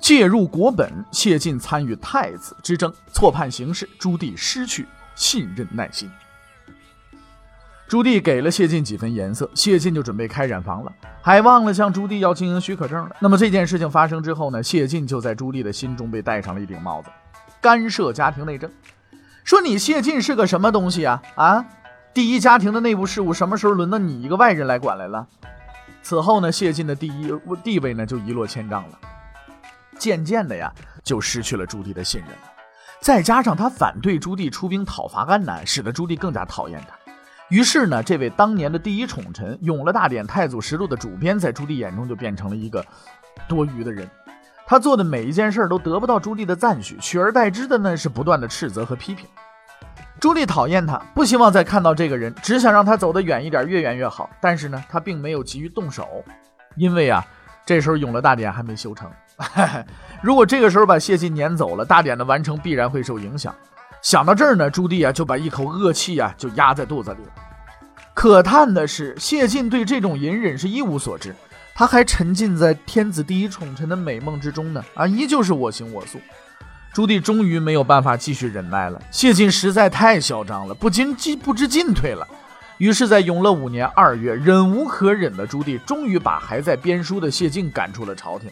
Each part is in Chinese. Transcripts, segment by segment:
介入国本，谢晋参与太子之争，错判形势，朱棣失去信任耐心。朱棣给了谢晋几分颜色，谢晋就准备开染坊了，还忘了向朱棣要经营许可证了。那么这件事情发生之后呢？谢晋就在朱棣的心中被戴上了一顶帽子，干涉家庭内政。说你谢晋是个什么东西啊？啊，第一家庭的内部事务什么时候轮到你一个外人来管来了？此后呢，谢晋的第一地位呢就一落千丈了。渐渐的呀，就失去了朱棣的信任了。再加上他反对朱棣出兵讨伐安南，使得朱棣更加讨厌他。于是呢，这位当年的第一宠臣《永乐大典太祖实录》的主编，在朱棣眼中就变成了一个多余的人。他做的每一件事都得不到朱棣的赞许，取而代之的呢是不断的斥责和批评。朱棣讨厌他，不希望再看到这个人，只想让他走得远一点，越远越好。但是呢，他并没有急于动手，因为啊，这时候《永乐大典》还没修成。如果这个时候把谢晋撵走了，大典的完成必然会受影响。想到这儿呢，朱棣啊就把一口恶气啊就压在肚子里了。可叹的是，谢晋对这种隐忍是一无所知，他还沉浸在天子第一宠臣的美梦之中呢。啊，依旧是我行我素。朱棣终于没有办法继续忍耐了，谢晋实在太嚣张了，不禁进不知进退了。于是，在永乐五年二月，忍无可忍的朱棣终于把还在编书的谢晋赶出了朝廷。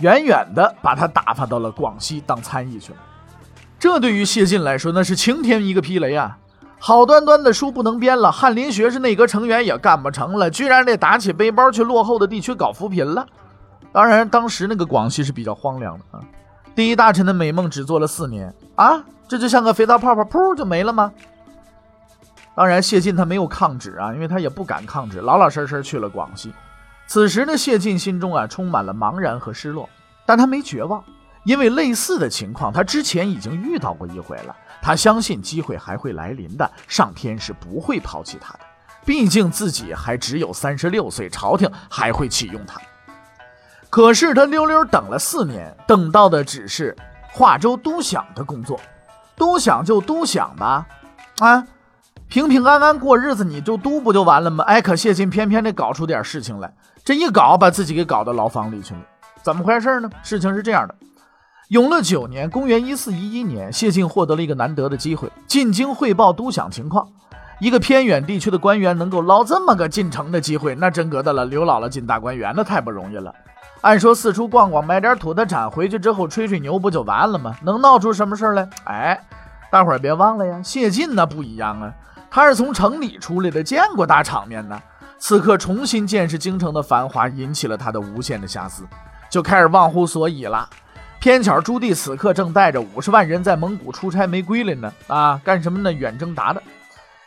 远远的把他打发到了广西当参议去了，这对于谢晋来说那是晴天一个霹雷啊！好端端的书不能编了，翰林学士内阁成员也干不成了，居然得打起背包去落后的地区搞扶贫了。当然，当时那个广西是比较荒凉的啊。第一大臣的美梦只做了四年啊，这就像个肥皂泡泡，噗就没了吗？当然，谢晋他没有抗旨啊，因为他也不敢抗旨，老老实实去了广西。此时呢，谢晋心中啊充满了茫然和失落，但他没绝望，因为类似的情况他之前已经遇到过一回了。他相信机会还会来临的，上天是不会抛弃他的，毕竟自己还只有三十六岁，朝廷还会启用他。可是他溜溜等了四年，等到的只是华州督饷的工作，督饷就督饷吧，啊。平平安安过日子，你就督不就完了吗？哎，可谢晋偏偏得搞出点事情来，这一搞把自己给搞到牢房里去了。怎么回事呢？事情是这样的：永乐九年（公元一四一一年），谢晋获得了一个难得的机会，进京汇报督饷情况。一个偏远地区的官员能够捞这么个进城的机会，那真格的了刘姥姥进大观园，那太不容易了。按说四处逛逛，买点土特产，回去之后吹吹牛不就完了吗？能闹出什么事来？哎，大伙儿别忘了呀，谢晋那不一样啊。他是从城里出来的，见过大场面呢。此刻重新见识京城的繁华，引起了他的无限的遐思，就开始忘乎所以了。偏巧朱棣此刻正带着五十万人在蒙古出差没归来呢，啊，干什么呢？远征达的。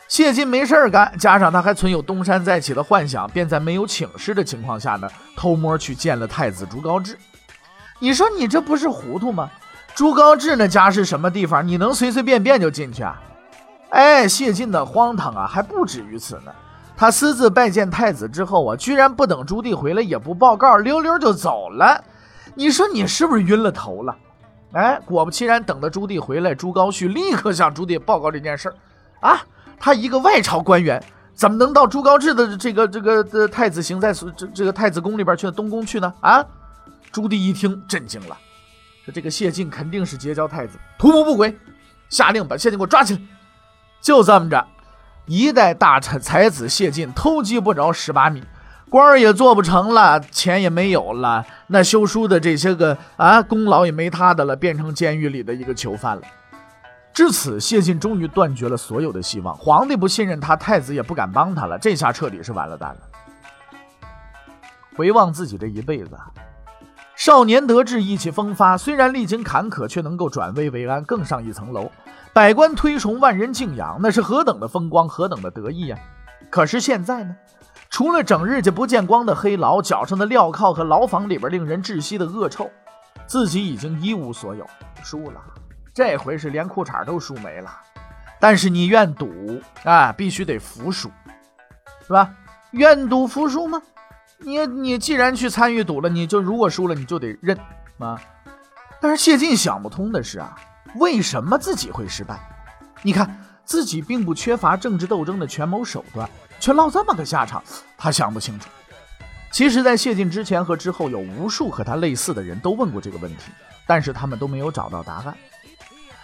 谢晋没事儿干，加上他还存有东山再起的幻想，便在没有请示的情况下呢，偷摸去见了太子朱高炽。你说你这不是糊涂吗？朱高炽那家是什么地方？你能随随便便就进去啊？哎，谢晋的荒唐啊，还不止于此呢。他私自拜见太子之后啊，居然不等朱棣回来，也不报告，溜溜就走了。你说你是不是晕了头了？哎，果不其然，等到朱棣回来，朱高煦立刻向朱棣报告这件事儿。啊，他一个外朝官员，怎么能到朱高炽的这个这个的太子行在这这个太子宫里边去东宫去呢？啊，朱棣一听震惊了，说这个谢晋肯定是结交太子，图谋不轨，下令把谢晋给我抓起来。就这么着，一代大臣才子谢晋偷鸡不着蚀把米，官儿也做不成了，钱也没有了，那修书的这些个啊功劳也没他的了，变成监狱里的一个囚犯了。至此，谢晋终于断绝了所有的希望，皇帝不信任他，太子也不敢帮他了，这下彻底是完了蛋了。回望自己这一辈子，少年得志，意气风发，虽然历经坎坷，却能够转危为安，更上一层楼。百官推崇，万人敬仰，那是何等的风光，何等的得意呀！可是现在呢，除了整日就不见光的黑牢，脚上的镣铐和牢房里边令人窒息的恶臭，自己已经一无所有，输了，这回是连裤衩都输没了。但是你愿赌啊，必须得服输，是吧？愿赌服输吗？你你既然去参与赌了，你就如果输了，你就得认啊。但是谢晋想不通的是啊，为什么自己会失败？你看自己并不缺乏政治斗争的权谋手段，却落这么个下场，他想不清楚。其实，在谢晋之前和之后，有无数和他类似的人都问过这个问题，但是他们都没有找到答案。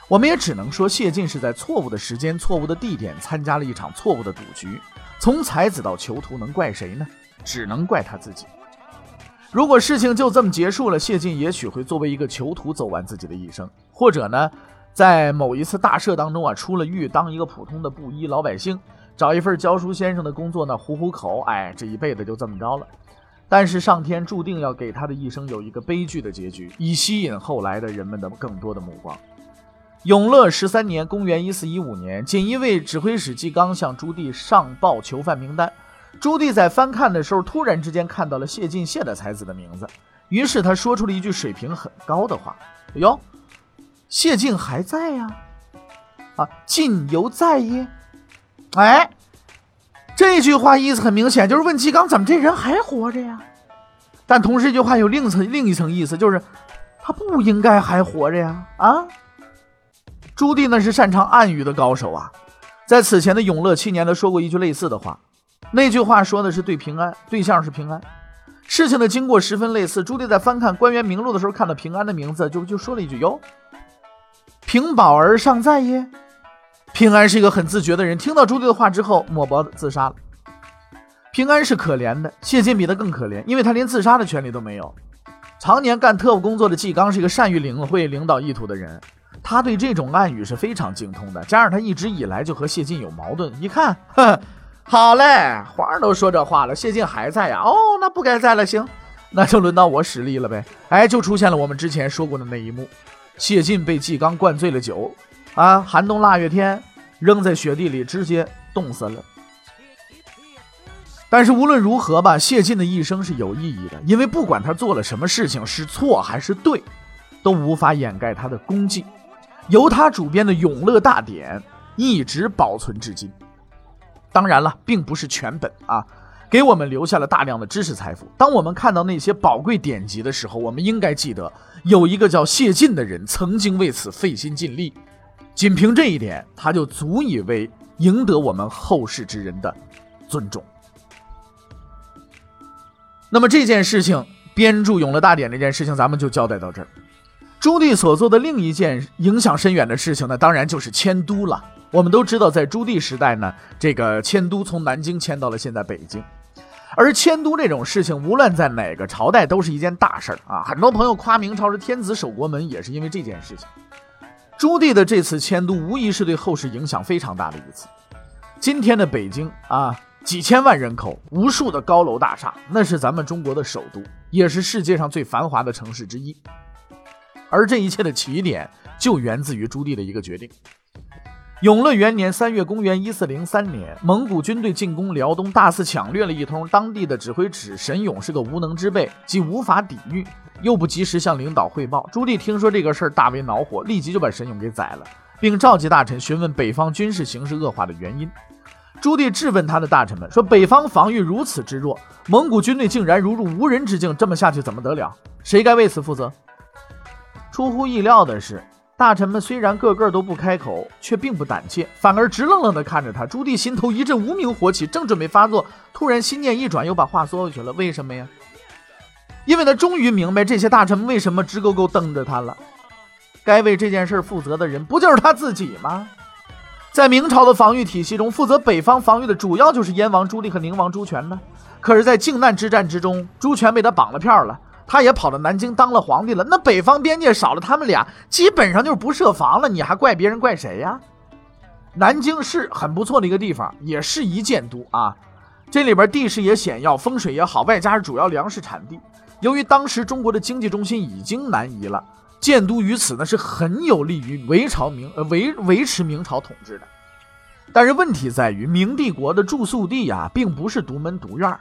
我们也只能说，谢晋是在错误的时间、错误的地点参加了一场错误的赌局。从才子到囚徒，能怪谁呢？只能怪他自己。如果事情就这么结束了，谢晋也许会作为一个囚徒走完自己的一生，或者呢，在某一次大赦当中啊，出了狱，当一个普通的布衣老百姓，找一份教书先生的工作呢，糊糊口，哎，这一辈子就这么着了。但是上天注定要给他的一生有一个悲剧的结局，以吸引后来的人们的更多的目光。永乐十三年（公元1415年），锦衣卫指挥使纪纲向朱棣上报囚犯名单。朱棣在翻看的时候，突然之间看到了谢晋谢的才子的名字，于是他说出了一句水平很高的话：“哟，谢晋还在呀？啊，晋犹在耶？哎。”这句话意思很明显，就是问纪纲怎么这人还活着呀？但同时，这句话有另层另一层意思，就是他不应该还活着呀！啊，朱棣那是擅长暗语的高手啊，在此前的永乐七年，他说过一句类似的话，那句话说的是对平安，对象是平安。事情的经过十分类似，朱棣在翻看官员名录的时候，看到平安的名字，就就说了一句：“哟，平宝儿尚在耶？”平安是一个很自觉的人，听到朱棣的话之后，抹脖子自杀了。平安是可怜的，谢晋比他更可怜，因为他连自杀的权利都没有。常年干特务工作的纪纲是一个善于领会领导意图的人，他对这种暗语是非常精通的。加上他一直以来就和谢晋有矛盾，一看，哼，好嘞，皇上都说这话了，谢晋还在呀？哦，那不该在了，行，那就轮到我使力了呗。哎，就出现了我们之前说过的那一幕，谢晋被纪纲灌醉了酒。啊，寒冬腊月天，扔在雪地里，直接冻死了。但是无论如何吧，谢晋的一生是有意义的，因为不管他做了什么事情，是错还是对，都无法掩盖他的功绩。由他主编的《永乐大典》一直保存至今。当然了，并不是全本啊，给我们留下了大量的知识财富。当我们看到那些宝贵典籍的时候，我们应该记得，有一个叫谢晋的人曾经为此费心尽力。仅凭这一点，他就足以为赢得我们后世之人的尊重。那么这件事情，编著《永乐大典》这件事情，咱们就交代到这儿。朱棣所做的另一件影响深远的事情呢，当然就是迁都了。我们都知道，在朱棣时代呢，这个迁都从南京迁到了现在北京。而迁都这种事情，无论在哪个朝代，都是一件大事儿啊。很多朋友夸明朝是天子守国门，也是因为这件事情。朱棣的这次迁都，无疑是对后世影响非常大的一次。今天的北京啊，几千万人口，无数的高楼大厦，那是咱们中国的首都，也是世界上最繁华的城市之一。而这一切的起点，就源自于朱棣的一个决定。永乐元年三月，公元一四零三年，蒙古军队进攻辽东，大肆抢掠了一通。当地的指挥使沈勇是个无能之辈，既无法抵御，又不及时向领导汇报。朱棣听说这个事儿，大为恼火，立即就把沈勇给宰了，并召集大臣询问北方军事形势恶化的原因。朱棣质问他的大臣们说：“北方防御如此之弱，蒙古军队竟然如入无人之境，这么下去怎么得了？谁该为此负责？”出乎意料的是。大臣们虽然个个都不开口，却并不胆怯，反而直愣愣地看着他。朱棣心头一阵无名火起，正准备发作，突然心念一转，又把话缩回去了。为什么呀？因为他终于明白这些大臣们为什么直勾勾瞪着他了。该为这件事负责的人，不就是他自己吗？在明朝的防御体系中，负责北方防御的主要就是燕王朱棣和宁王朱权呢。可是，在靖难之战之中，朱权被他绑了票了。他也跑到南京当了皇帝了，那北方边界少了他们俩，基本上就是不设防了。你还怪别人怪谁呀？南京是很不错的一个地方，也是一建都啊。这里边地势也险要，风水也好，外加是主要粮食产地。由于当时中国的经济中心已经南移了，建都于此呢是很有利于维朝明呃维维持明朝统治的。但是问题在于，明帝国的住宿地啊，并不是独门独院儿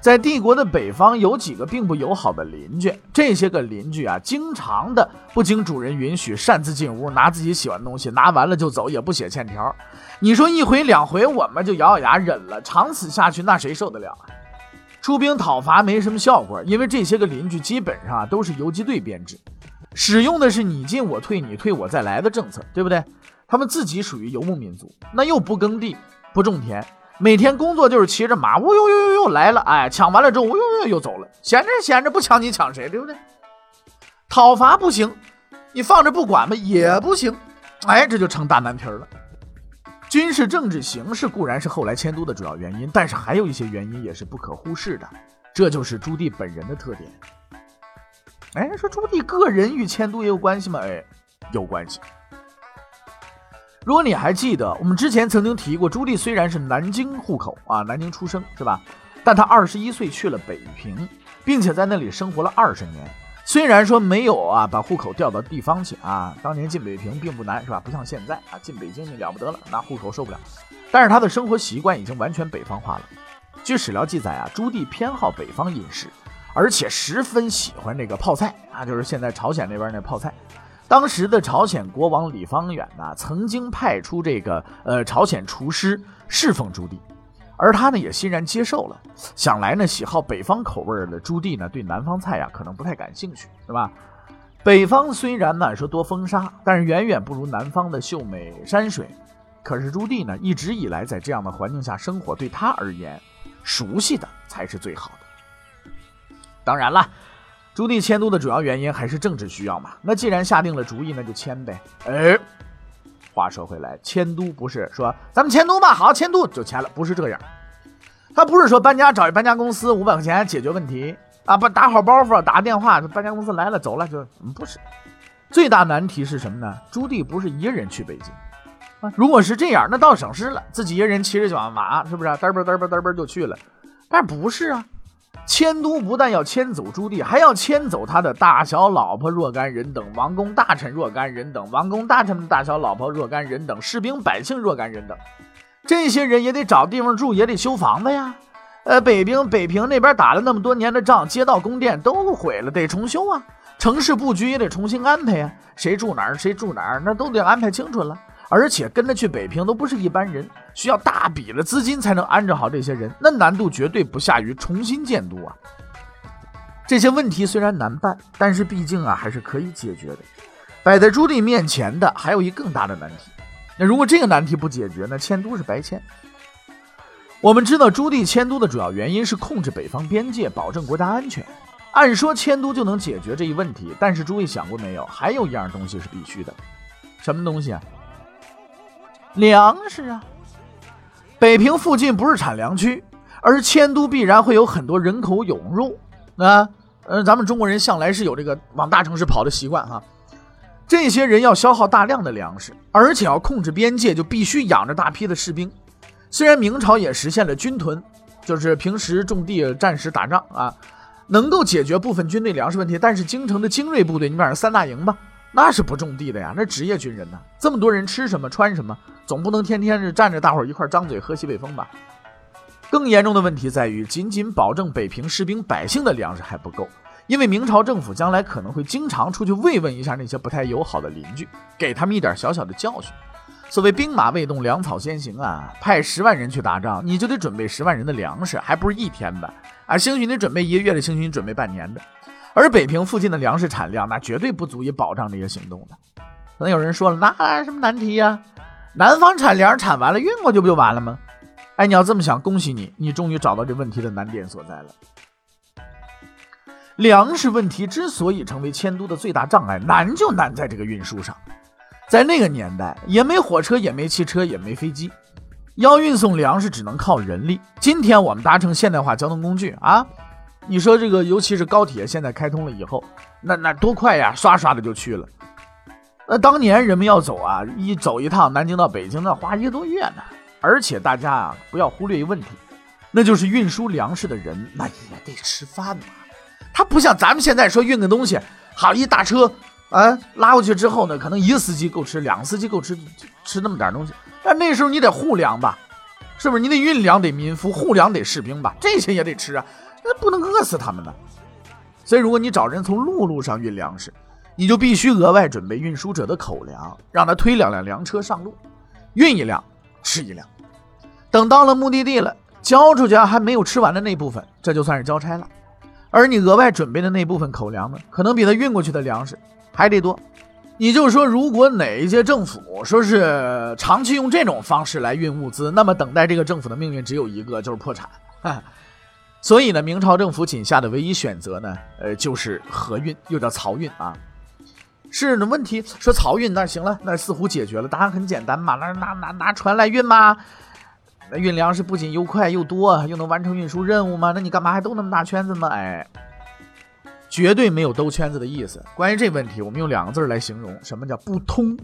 在帝国的北方有几个并不友好的邻居，这些个邻居啊，经常的不经主人允许擅自进屋拿自己喜欢的东西，拿完了就走，也不写欠条。你说一回两回，我们就咬咬牙忍了，长此下去，那谁受得了啊？出兵讨伐没什么效果，因为这些个邻居基本上都是游击队编制，使用的是你进我退，你退我再来的政策，对不对？他们自己属于游牧民族，那又不耕地，不种田，每天工作就是骑着马，呜呦呦呦呦来了，哎，抢完了之后，呜呦呦又走了，闲着闲着不抢你抢谁，对不对？讨伐不行，你放着不管吧也不行，哎，这就成大难题了。军事政治形势固然是后来迁都的主要原因，但是还有一些原因也是不可忽视的，这就是朱棣本人的特点。哎，说朱棣个人与迁都也有关系吗？哎，有关系。如果你还记得，我们之前曾经提过，朱棣虽然是南京户口啊，南京出生是吧？但他二十一岁去了北平，并且在那里生活了二十年。虽然说没有啊，把户口调到地方去啊，当年进北平并不难，是吧？不像现在啊，进北京你了不得了，拿户口受不了。但是他的生活习惯已经完全北方化了。据史料记载啊，朱棣偏好北方饮食，而且十分喜欢这个泡菜啊，就是现在朝鲜那边那泡菜。当时的朝鲜国王李方远呢，曾经派出这个呃朝鲜厨师侍奉朱棣。而他呢也欣然接受了。想来呢，喜好北方口味的朱棣呢，对南方菜呀可能不太感兴趣，是吧？北方虽然呢说多风沙，但是远远不如南方的秀美山水。可是朱棣呢一直以来在这样的环境下生活，对他而言，熟悉的才是最好的。当然了，朱棣迁都的主要原因还是政治需要嘛。那既然下定了主意，那就迁呗。哎。话说回来，迁都不是说咱们迁都吧，好迁都就迁了，不是这样。他不是说搬家找一搬家公司五百块钱解决问题啊，不打好包袱，打个电话，搬家公司来了走了就不是。最大难题是什么呢？朱棣不是一个人去北京啊，如果是这样，那倒省事了，自己一个人骑着小马，是不是嘚啵嘚啵嘚啵就去了？但不是啊。迁都不但要迁走朱棣，还要迁走他的大小老婆若干人等，王公大臣若干人等，王公大臣们大小老婆若干人等，士兵百姓若干人等。这些人也得找地方住，也得修房子呀。呃，北平北平那边打了那么多年的仗，街道宫殿都毁了，得重修啊。城市布局也得重新安排啊。谁住哪儿，谁住哪儿，那都得安排清楚了。而且跟着去北平都不是一般人，需要大笔的资金才能安置好这些人，那难度绝对不下于重新建都啊。这些问题虽然难办，但是毕竟啊还是可以解决的。摆在朱棣面前的还有一更大的难题，那如果这个难题不解决，那迁都是白迁。我们知道朱棣迁都的主要原因是控制北方边界，保证国家安全。按说迁都就能解决这一问题，但是诸位想过没有？还有一样东西是必须的，什么东西啊？粮食啊，北平附近不是产粮区，而迁都必然会有很多人口涌入啊。呃，咱们中国人向来是有这个往大城市跑的习惯哈。这些人要消耗大量的粮食，而且要控制边界，就必须养着大批的士兵。虽然明朝也实现了军屯，就是平时种地、战时打仗啊，能够解决部分军队粮食问题，但是京城的精锐部队，你比方三大营吧。那是不种地的呀，那职业军人呢？这么多人吃什么穿什么，总不能天天是站着大伙儿一块张嘴喝西北风吧？更严重的问题在于，仅仅保证北平士兵百姓的粮食还不够，因为明朝政府将来可能会经常出去慰问一下那些不太友好的邻居，给他们一点小小的教训。所谓兵马未动，粮草先行啊，派十万人去打仗，你就得准备十万人的粮食，还不是一天的啊？兴许你准备一个月的，兴许你准备半年的。而北平附近的粮食产量，那绝对不足以保障这些行动的。可能有人说了，那什么难题呀？南方产粮产完了运过去不就完了吗？哎，你要这么想，恭喜你，你终于找到这问题的难点所在了。粮食问题之所以成为迁都的最大障碍，难就难在这个运输上。在那个年代，也没火车，也没汽车，也没飞机，要运送粮食只能靠人力。今天我们搭乘现代化交通工具啊。你说这个，尤其是高铁现在开通了以后，那那多快呀，刷刷的就去了。那当年人们要走啊，一走一趟南京到北京，那花一个多月呢。而且大家啊，不要忽略一个问题，那就是运输粮食的人那也得吃饭嘛。他不像咱们现在说运个东西，好一大车啊拉过去之后呢，可能一个司机够吃，两个司机够吃吃那么点东西。但那时候你得护粮吧。是不是？你得运粮得民夫，护粮得士兵吧，这些也得吃啊，那不能饿死他们呢。所以，如果你找人从陆路上运粮食，你就必须额外准备运输者的口粮，让他推两辆粮车上路，运一辆吃一辆。等到了目的地了，交出去还没有吃完的那部分，这就算是交差了。而你额外准备的那部分口粮呢，可能比他运过去的粮食还得多。你就说，如果哪一届政府说是长期用这种方式来运物资，那么等待这个政府的命运只有一个，就是破产。所以呢，明朝政府仅下的唯一选择呢，呃，就是河运，又叫漕运啊。是的问题，说漕运那行了，那似乎解决了。答案很简单嘛，那拿拿拿船来运吗？那运粮食不仅又快又多，又能完成运输任务吗？那你干嘛还兜那么大圈子呢？哎，绝对没有兜圈子的意思。关于这问题，我们用两个字来形容，什么叫不通？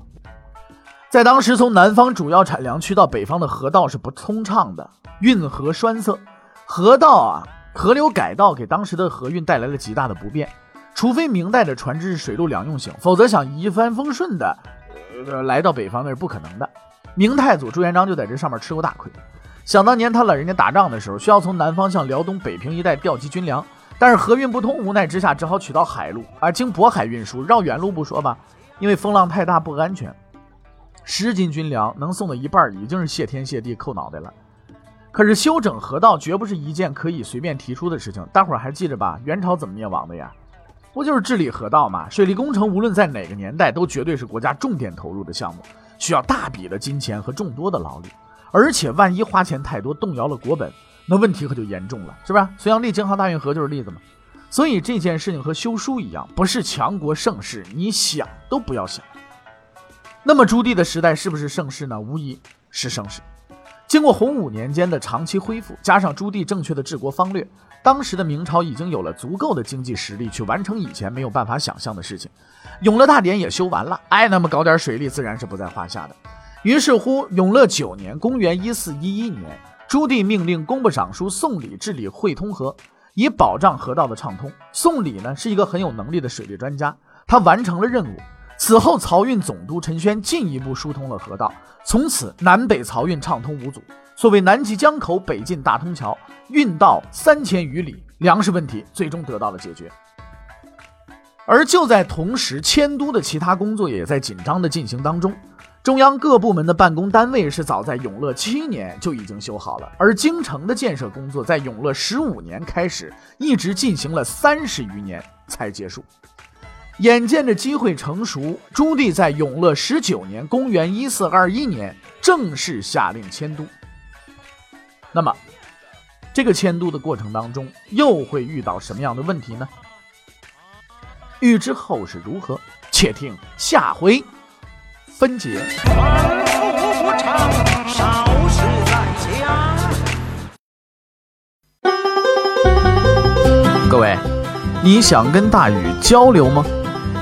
在当时，从南方主要产粮区到北方的河道是不通畅的，运河栓塞，河道啊，河流改道给当时的河运带来了极大的不便。除非明代的船只是水陆两用型，否则想一帆风顺的，呃，来到北方那是不可能的。明太祖朱元璋就在这上面吃过大亏。想当年他老人家打仗的时候，需要从南方向辽东、北平一带调集军粮，但是河运不通，无奈之下只好取到海路，啊，经渤海运输，绕远路不说吧，因为风浪太大不安全。十斤军粮能送的一半，已经是谢天谢地扣脑袋了。可是修整河道绝不是一件可以随便提出的事情，大伙儿还记着吧？元朝怎么灭亡的呀？不就是治理河道吗？水利工程无论在哪个年代，都绝对是国家重点投入的项目，需要大笔的金钱和众多的劳力。而且万一花钱太多，动摇了国本，那问题可就严重了，是吧？隋炀帝京杭大运河就是例子嘛。所以这件事情和修书一样，不是强国盛世，你想都不要想。那么朱棣的时代是不是盛世呢？无疑是盛世。经过洪武年间的长期恢复，加上朱棣正确的治国方略。当时的明朝已经有了足够的经济实力去完成以前没有办法想象的事情，永乐大典也修完了，哎，那么搞点水利自然是不在话下的。于是乎，永乐九年（公元一四一一年），朱棣命令工部尚书宋理治理会通河，以保障河道的畅通。宋理呢是一个很有能力的水利专家，他完成了任务。此后，漕运总督陈宣进一步疏通了河道，从此南北漕运畅通无阻。所谓南极江口，北进大通桥，运道三千余里，粮食问题最终得到了解决。而就在同时，迁都的其他工作也在紧张的进行当中。中央各部门的办公单位是早在永乐七年就已经修好了，而京城的建设工作在永乐十五年开始，一直进行了三十余年才结束。眼见着机会成熟，朱棣在永乐十九年（公元一四二一年）正式下令迁都。那么，这个迁都的过程当中，又会遇到什么样的问题呢？欲知后事如何，且听下回分解。各位，你想跟大禹交流吗？